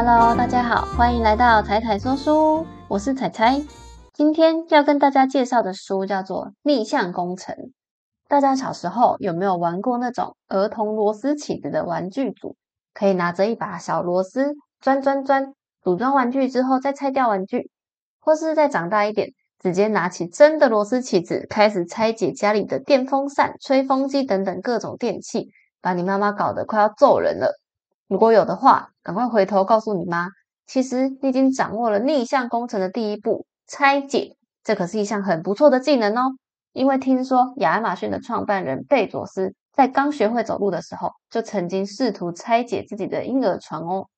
Hello，大家好，欢迎来到彩彩说书，我是彩彩。今天要跟大家介绍的书叫做《逆向工程》。大家小时候有没有玩过那种儿童螺丝起子的玩具组？可以拿着一把小螺丝钻钻钻，组装玩具之后再拆掉玩具，或是再长大一点，直接拿起真的螺丝起子开始拆解家里的电风扇、吹风机等等各种电器，把你妈妈搞得快要揍人了。如果有的话，赶快回头告诉你妈，其实你已经掌握了逆向工程的第一步——拆解。这可是一项很不错的技能哦。因为听说亚马逊的创办人贝佐斯在刚学会走路的时候，就曾经试图拆解自己的婴儿床哦。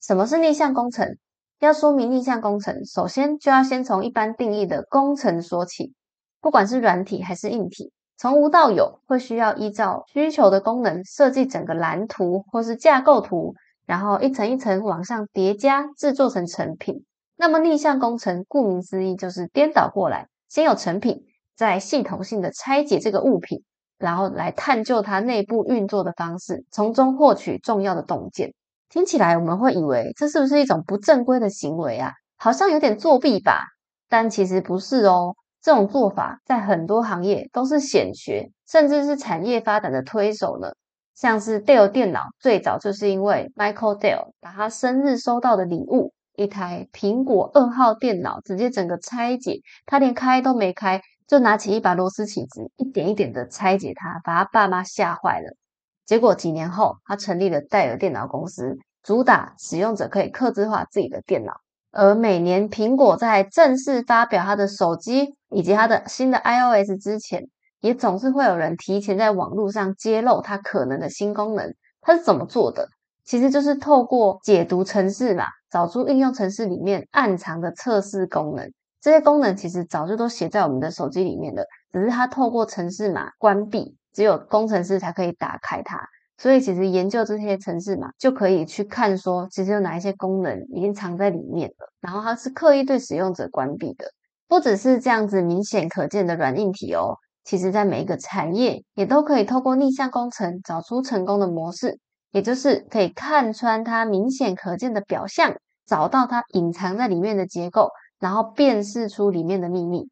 什么是逆向工程？要说明逆向工程，首先就要先从一般定义的工程说起。不管是软体还是硬体。从无到有，会需要依照需求的功能设计整个蓝图或是架构图，然后一层一层往上叠加，制作成成品。那么逆向工程，顾名思义就是颠倒过来，先有成品，再系统性的拆解这个物品，然后来探究它内部运作的方式，从中获取重要的洞见。听起来我们会以为这是不是一种不正规的行为啊？好像有点作弊吧？但其实不是哦。这种做法在很多行业都是显学，甚至是产业发展的推手呢。像是 Dell 电脑，最早就是因为 Michael Dell 把他生日收到的礼物一台苹果二号电脑，直接整个拆解，他连开都没开，就拿起一把螺丝起子，一点一点的拆解它，把他爸妈吓坏了。结果几年后，他成立了戴尔电脑公司，主打使用者可以刻字化自己的电脑。而每年苹果在正式发表它的手机以及它的新的 iOS 之前，也总是会有人提前在网络上揭露它可能的新功能。它是怎么做的？其实就是透过解读程式嘛，找出应用程式里面暗藏的测试功能。这些功能其实早就都写在我们的手机里面了，只是它透过程式码关闭，只有工程师才可以打开它。所以其实研究这些程式嘛，就可以去看说，其实有哪一些功能已经藏在里面了，然后它是刻意对使用者关闭的。不只是这样子明显可见的软硬体哦，其实在每一个产业也都可以透过逆向工程找出成功的模式，也就是可以看穿它明显可见的表象，找到它隐藏在里面的结构，然后辨识出里面的秘密。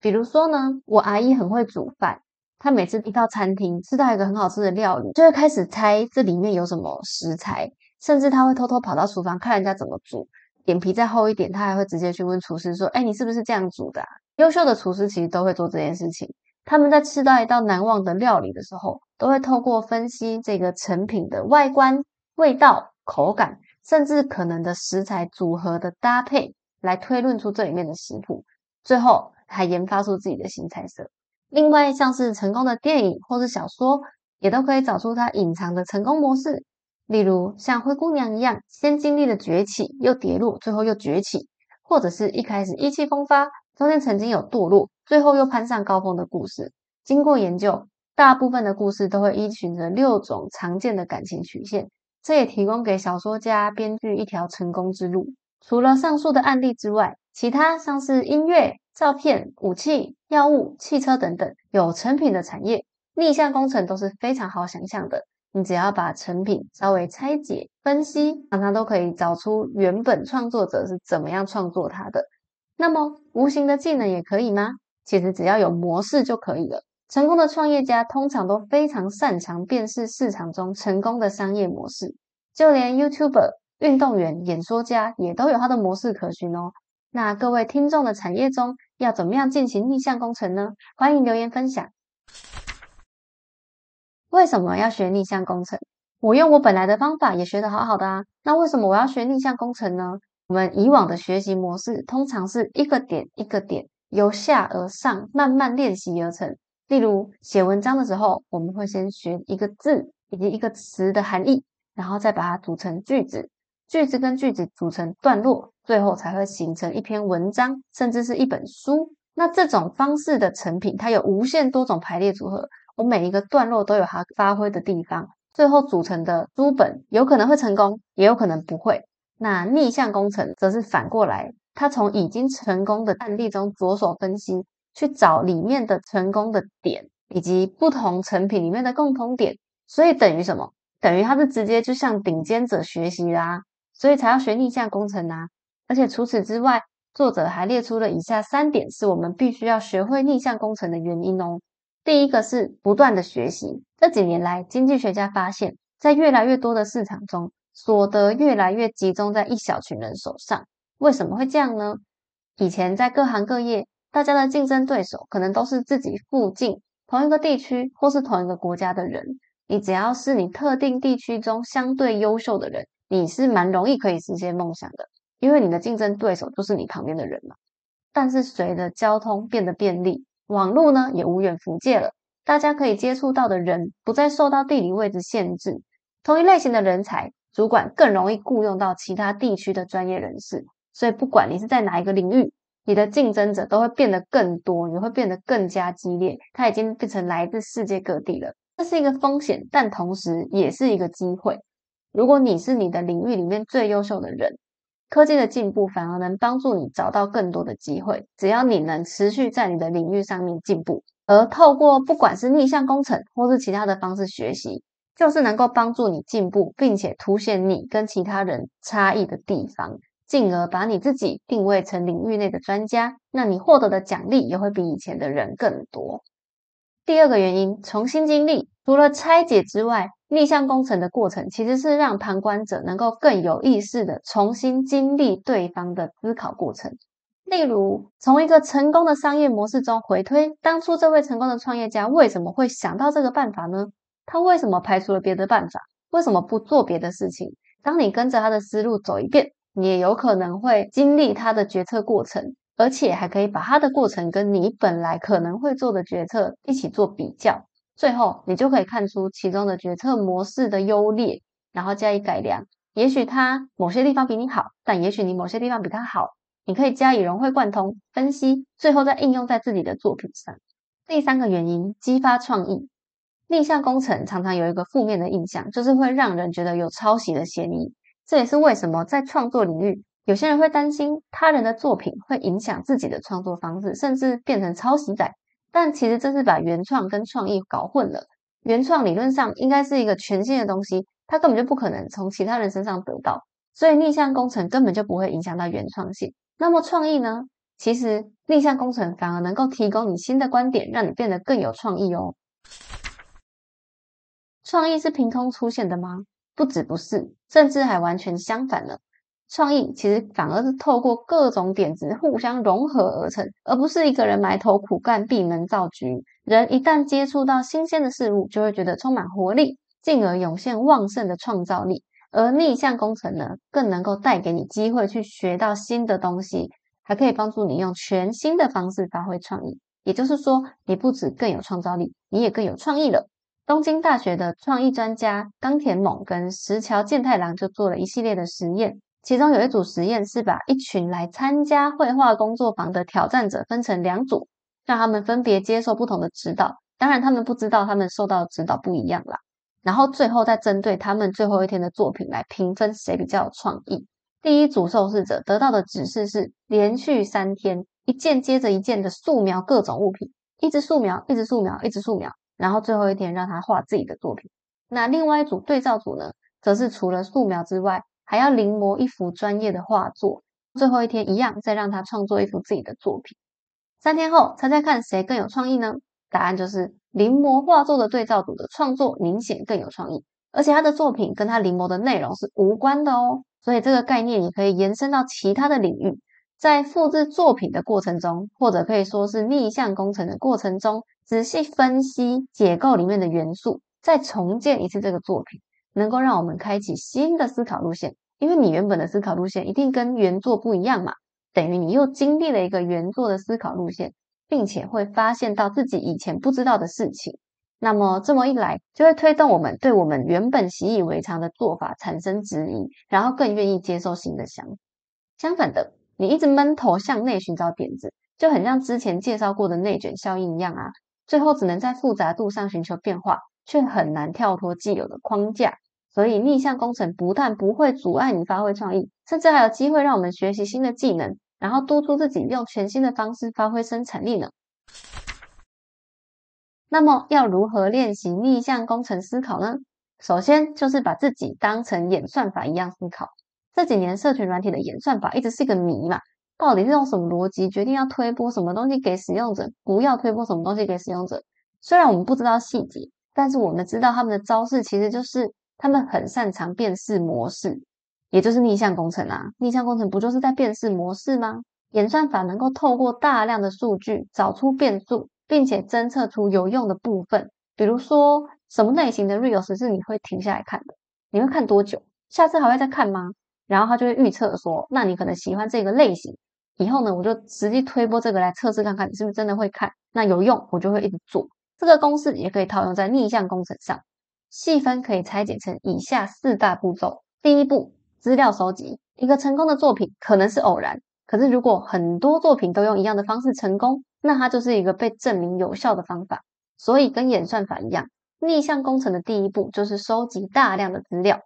比如说呢，我阿姨很会煮饭。他每次一到餐厅吃到一个很好吃的料理，就会开始猜这里面有什么食材，甚至他会偷偷跑到厨房看人家怎么煮。脸皮再厚一点，他还会直接去问厨师说：“哎，你是不是这样煮的？”优秀的厨师其实都会做这件事情。他们在吃到一道难忘的料理的时候，都会透过分析这个成品的外观、味道、口感，甚至可能的食材组合的搭配，来推论出这里面的食谱，最后还研发出自己的新菜色。另外，像是成功的电影或是小说，也都可以找出它隐藏的成功模式。例如，像灰姑娘一样，先经历了崛起，又跌落，最后又崛起；或者是一开始意气风发，中间曾经有堕落，最后又攀上高峰的故事。经过研究，大部分的故事都会依循着六种常见的感情曲线，这也提供给小说家、编剧一条成功之路。除了上述的案例之外，其他像是音乐。照片、武器、药物、汽车等等有成品的产业，逆向工程都是非常好想象的。你只要把成品稍微拆解、分析，常常都可以找出原本创作者是怎么样创作它的。那么，无形的技能也可以吗？其实只要有模式就可以了。成功的创业家通常都非常擅长辨识市场中成功的商业模式，就连 YouTuber、运动员、演说家也都有他的模式可循哦。那各位听众的产业中，要怎么样进行逆向工程呢？欢迎留言分享。为什么要学逆向工程？我用我本来的方法也学得好好的啊。那为什么我要学逆向工程呢？我们以往的学习模式通常是一个点一个点由下而上慢慢练习而成。例如写文章的时候，我们会先学一个字以及一个词的含义，然后再把它组成句子。句子跟句子组成段落，最后才会形成一篇文章，甚至是一本书。那这种方式的成品，它有无限多种排列组合，我每一个段落都有它发挥的地方，最后组成的书本有可能会成功，也有可能不会。那逆向工程则是反过来，它从已经成功的案例中着手分析，去找里面的成功的点，以及不同成品里面的共同点。所以等于什么？等于他是直接就向顶尖者学习啦，所以才要学逆向工程啊。而且除此之外，作者还列出了以下三点是我们必须要学会逆向工程的原因哦。第一个是不断的学习。这几年来，经济学家发现，在越来越多的市场中，所得越来越集中在一小群人手上。为什么会这样呢？以前在各行各业，大家的竞争对手可能都是自己附近同一个地区或是同一个国家的人。你只要是你特定地区中相对优秀的人，你是蛮容易可以实现梦想的，因为你的竞争对手就是你旁边的人嘛。但是随着交通变得便利，网络呢也无远弗届了，大家可以接触到的人不再受到地理位置限制，同一类型的人才，主管更容易雇佣到其他地区的专业人士。所以不管你是在哪一个领域，你的竞争者都会变得更多，你会变得更加激烈。它已经变成来自世界各地了。这是一个风险，但同时也是一个机会。如果你是你的领域里面最优秀的人，科技的进步反而能帮助你找到更多的机会。只要你能持续在你的领域上面进步，而透过不管是逆向工程或是其他的方式学习，就是能够帮助你进步，并且凸显你跟其他人差异的地方，进而把你自己定位成领域内的专家。那你获得的奖励也会比以前的人更多。第二个原因，重新经历，除了拆解之外，逆向工程的过程其实是让旁观者能够更有意识的重新经历对方的思考过程。例如，从一个成功的商业模式中回推，当初这位成功的创业家为什么会想到这个办法呢？他为什么排除了别的办法？为什么不做别的事情？当你跟着他的思路走一遍，你也有可能会经历他的决策过程。而且还可以把他的过程跟你本来可能会做的决策一起做比较，最后你就可以看出其中的决策模式的优劣，然后加以改良。也许他某些地方比你好，但也许你某些地方比他好，你可以加以融会贯通分析，最后再应用在自己的作品上。第三个原因，激发创意。逆向工程常常有一个负面的印象，就是会让人觉得有抄袭的嫌疑。这也是为什么在创作领域。有些人会担心他人的作品会影响自己的创作方式，甚至变成抄袭仔。但其实这是把原创跟创意搞混了。原创理论上应该是一个全新的东西，它根本就不可能从其他人身上得到，所以逆向工程根本就不会影响到原创性。那么创意呢？其实逆向工程反而能够提供你新的观点，让你变得更有创意哦。创意是凭空出现的吗？不止不是，甚至还完全相反了。创意其实反而是透过各种点子互相融合而成，而不是一个人埋头苦干闭门造局。人一旦接触到新鲜的事物，就会觉得充满活力，进而涌现旺盛的创造力。而逆向工程呢，更能够带给你机会去学到新的东西，还可以帮助你用全新的方式发挥创意。也就是说，你不止更有创造力，你也更有创意了。东京大学的创意专家冈田猛跟石桥健太郎就做了一系列的实验。其中有一组实验是把一群来参加绘画工作坊的挑战者分成两组，让他们分别接受不同的指导。当然，他们不知道他们受到的指导不一样啦。然后最后再针对他们最后一天的作品来评分谁比较有创意。第一组受试者得到的指示是连续三天一件接着一件的素描各种物品，一直素描，一直素描，一直素描。然后最后一天让他画自己的作品。那另外一组对照组呢，则是除了素描之外，还要临摹一幅专业的画作，最后一天一样，再让他创作一幅自己的作品。三天后，猜猜看谁更有创意呢？答案就是临摹画作的对照组的创作明显更有创意，而且他的作品跟他临摹的内容是无关的哦。所以这个概念也可以延伸到其他的领域，在复制作品的过程中，或者可以说是逆向工程的过程中，仔细分析结构里面的元素，再重建一次这个作品。能够让我们开启新的思考路线，因为你原本的思考路线一定跟原作不一样嘛，等于你又经历了一个原作的思考路线，并且会发现到自己以前不知道的事情。那么这么一来，就会推动我们对我们原本习以为常的做法产生质疑，然后更愿意接受新的想法。相反的，你一直闷头向内寻找点子，就很像之前介绍过的内卷效应一样啊，最后只能在复杂度上寻求变化，却很难跳脱既有的框架。所以逆向工程不但不会阻碍你发挥创意，甚至还有机会让我们学习新的技能，然后督促自己用全新的方式发挥生产力呢。那么要如何练习逆向工程思考呢？首先就是把自己当成演算法一样思考。这几年社群软体的演算法一直是个谜嘛，到底是用什么逻辑决定要推播什么东西给使用者，不要推播什么东西给使用者？虽然我们不知道细节，但是我们知道他们的招式其实就是他们很擅长辨识模式，也就是逆向工程啊。逆向工程不就是在辨识模式吗？演算法能够透过大量的数据找出变数，并且侦测出有用的部分。比如说，什么类型的 reels 是你会停下来看的？你会看多久？下次还会再看吗？然后他就会预测说，那你可能喜欢这个类型，以后呢，我就实际推播这个来测试看看，你是不是真的会看？那有用，我就会一直做。这个公式也可以套用在逆向工程上，细分可以拆解成以下四大步骤。第一步，资料收集。一个成功的作品可能是偶然，可是如果很多作品都用一样的方式成功，那它就是一个被证明有效的方法。所以跟演算法一样，逆向工程的第一步就是收集大量的资料。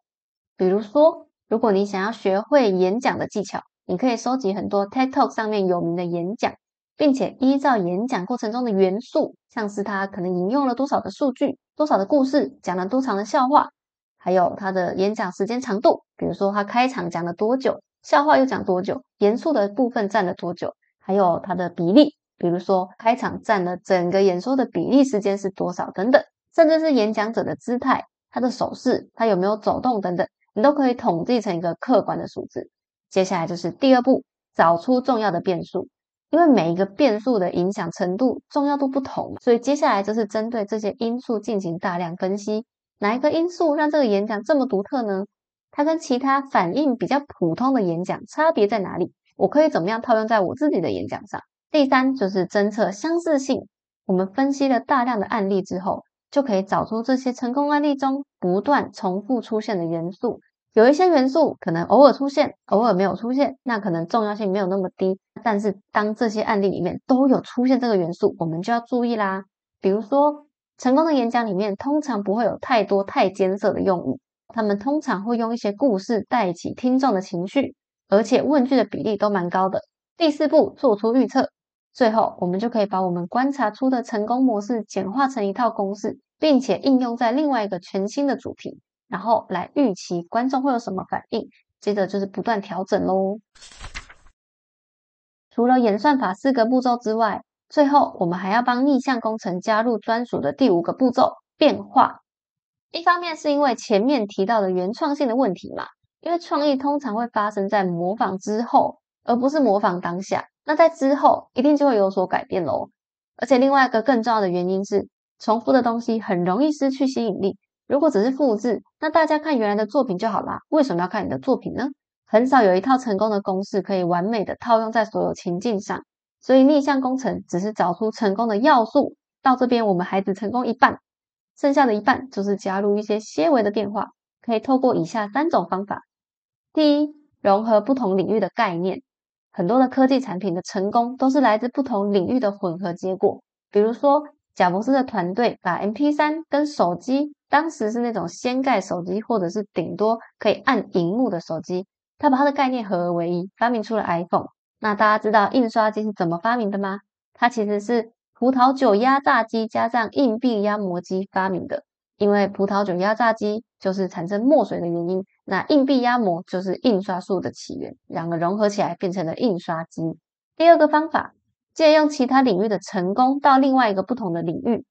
比如说，如果你想要学会演讲的技巧，你可以收集很多 TED Talk 上面有名的演讲。并且依照演讲过程中的元素，像是他可能引用了多少的数据、多少的故事、讲了多长的笑话，还有他的演讲时间长度，比如说他开场讲了多久，笑话又讲多久，严肃的部分占了多久，还有他的比例，比如说开场占了整个演说的比例时间是多少等等，甚至是演讲者的姿态、他的手势、他有没有走动等等，你都可以统计成一个客观的数字。接下来就是第二步，找出重要的变数。因为每一个变数的影响程度、重要度不同，所以接下来就是针对这些因素进行大量分析。哪一个因素让这个演讲这么独特呢？它跟其他反应比较普通的演讲差别在哪里？我可以怎么样套用在我自己的演讲上？第三就是侦测相似性。我们分析了大量的案例之后，就可以找出这些成功案例中不断重复出现的元素。有一些元素可能偶尔出现，偶尔没有出现，那可能重要性没有那么低。但是当这些案例里面都有出现这个元素，我们就要注意啦。比如说，成功的演讲里面通常不会有太多太艰涩的用语，他们通常会用一些故事带起听众的情绪，而且问句的比例都蛮高的。第四步，做出预测。最后，我们就可以把我们观察出的成功模式简化成一套公式，并且应用在另外一个全新的主题。然后来预期观众会有什么反应，接着就是不断调整喽。除了演算法四个步骤之外，最后我们还要帮逆向工程加入专属的第五个步骤——变化。一方面是因为前面提到的原创性的问题嘛，因为创意通常会发生在模仿之后，而不是模仿当下。那在之后一定就会有所改变喽。而且另外一个更重要的原因是，重复的东西很容易失去吸引力。如果只是复制，那大家看原来的作品就好啦。为什么要看你的作品呢？很少有一套成功的公式可以完美的套用在所有情境上，所以逆向工程只是找出成功的要素。到这边我们还只成功一半，剩下的一半就是加入一些些微的变化。可以透过以下三种方法：第一，融合不同领域的概念。很多的科技产品的成功都是来自不同领域的混合结果。比如说，贾博士的团队把 MP3 跟手机。当时是那种掀盖手机，或者是顶多可以按荧幕的手机，他把它的概念合而为一，发明出了 iPhone。那大家知道印刷机是怎么发明的吗？它其实是葡萄酒压榨机加上硬币压模机发明的。因为葡萄酒压榨机就是产生墨水的原因，那硬币压模就是印刷术的起源，两个融合起来变成了印刷机。第二个方法，借用其他领域的成功到另外一个不同的领域。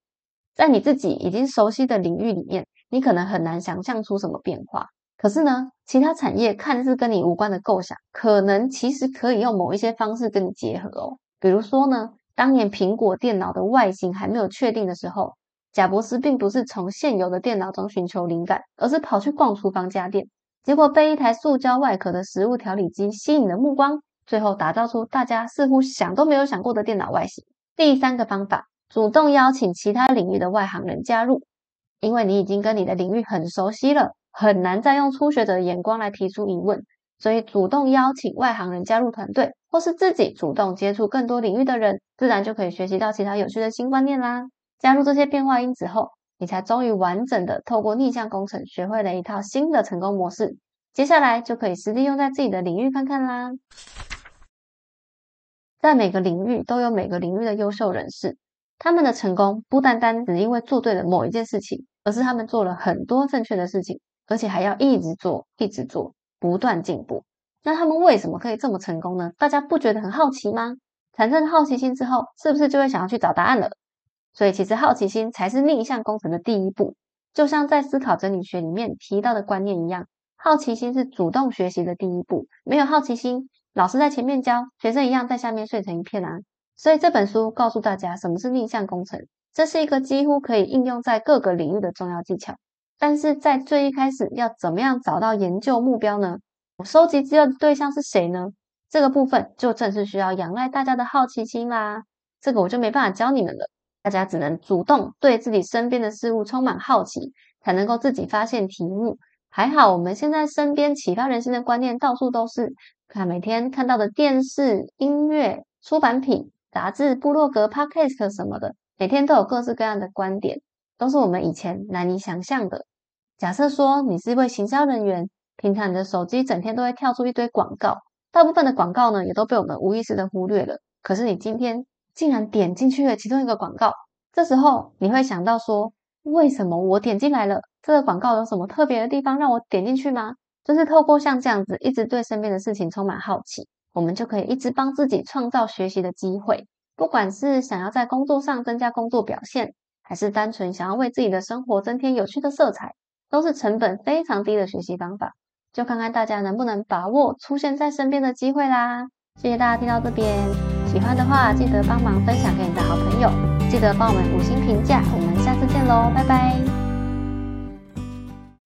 在你自己已经熟悉的领域里面，你可能很难想象出什么变化。可是呢，其他产业看似跟你无关的构想，可能其实可以用某一些方式跟你结合哦。比如说呢，当年苹果电脑的外形还没有确定的时候，贾博士并不是从现有的电脑中寻求灵感，而是跑去逛厨房家电，结果被一台塑胶外壳的食物调理机吸引了目光，最后打造出大家似乎想都没有想过的电脑外形。第三个方法。主动邀请其他领域的外行人加入，因为你已经跟你的领域很熟悉了，很难再用初学者的眼光来提出疑问。所以，主动邀请外行人加入团队，或是自己主动接触更多领域的人，自然就可以学习到其他有趣的新观念啦。加入这些变化因子后，你才终于完整的透过逆向工程学会了一套新的成功模式。接下来就可以实际用在自己的领域看看啦。在每个领域都有每个领域的优秀人士。他们的成功不单单只因为做对了某一件事情，而是他们做了很多正确的事情，而且还要一直做，一直做，不断进步。那他们为什么可以这么成功呢？大家不觉得很好奇吗？产生好奇心之后，是不是就会想要去找答案了？所以，其实好奇心才是逆向工程的第一步。就像在思考整理学里面提到的观念一样，好奇心是主动学习的第一步。没有好奇心，老师在前面教，学生一样在下面睡成一片啊。所以这本书告诉大家什么是逆向工程，这是一个几乎可以应用在各个领域的重要技巧。但是在最一开始，要怎么样找到研究目标呢？我收集资料的对象是谁呢？这个部分就正是需要仰赖大家的好奇心啦。这个我就没办法教你们了，大家只能主动对自己身边的事物充满好奇，才能够自己发现题目。还好我们现在身边启发人心的观念到处都是，看每天看到的电视、音乐、出版品。杂志、部落格、podcast 什么的，每天都有各式各样的观点，都是我们以前难以想象的。假设说你是一位行销人员，平常你的手机整天都会跳出一堆广告，大部分的广告呢也都被我们无意识的忽略了。可是你今天竟然点进去了其中一个广告，这时候你会想到说，为什么我点进来了？这个广告有什么特别的地方让我点进去吗？就是透过像这样子，一直对身边的事情充满好奇。我们就可以一直帮自己创造学习的机会，不管是想要在工作上增加工作表现，还是单纯想要为自己的生活增添有趣的色彩，都是成本非常低的学习方法。就看看大家能不能把握出现在身边的机会啦！谢谢大家听到这边，喜欢的话记得帮忙分享给你的好朋友，记得帮我们五星评价。我们下次见喽，拜拜。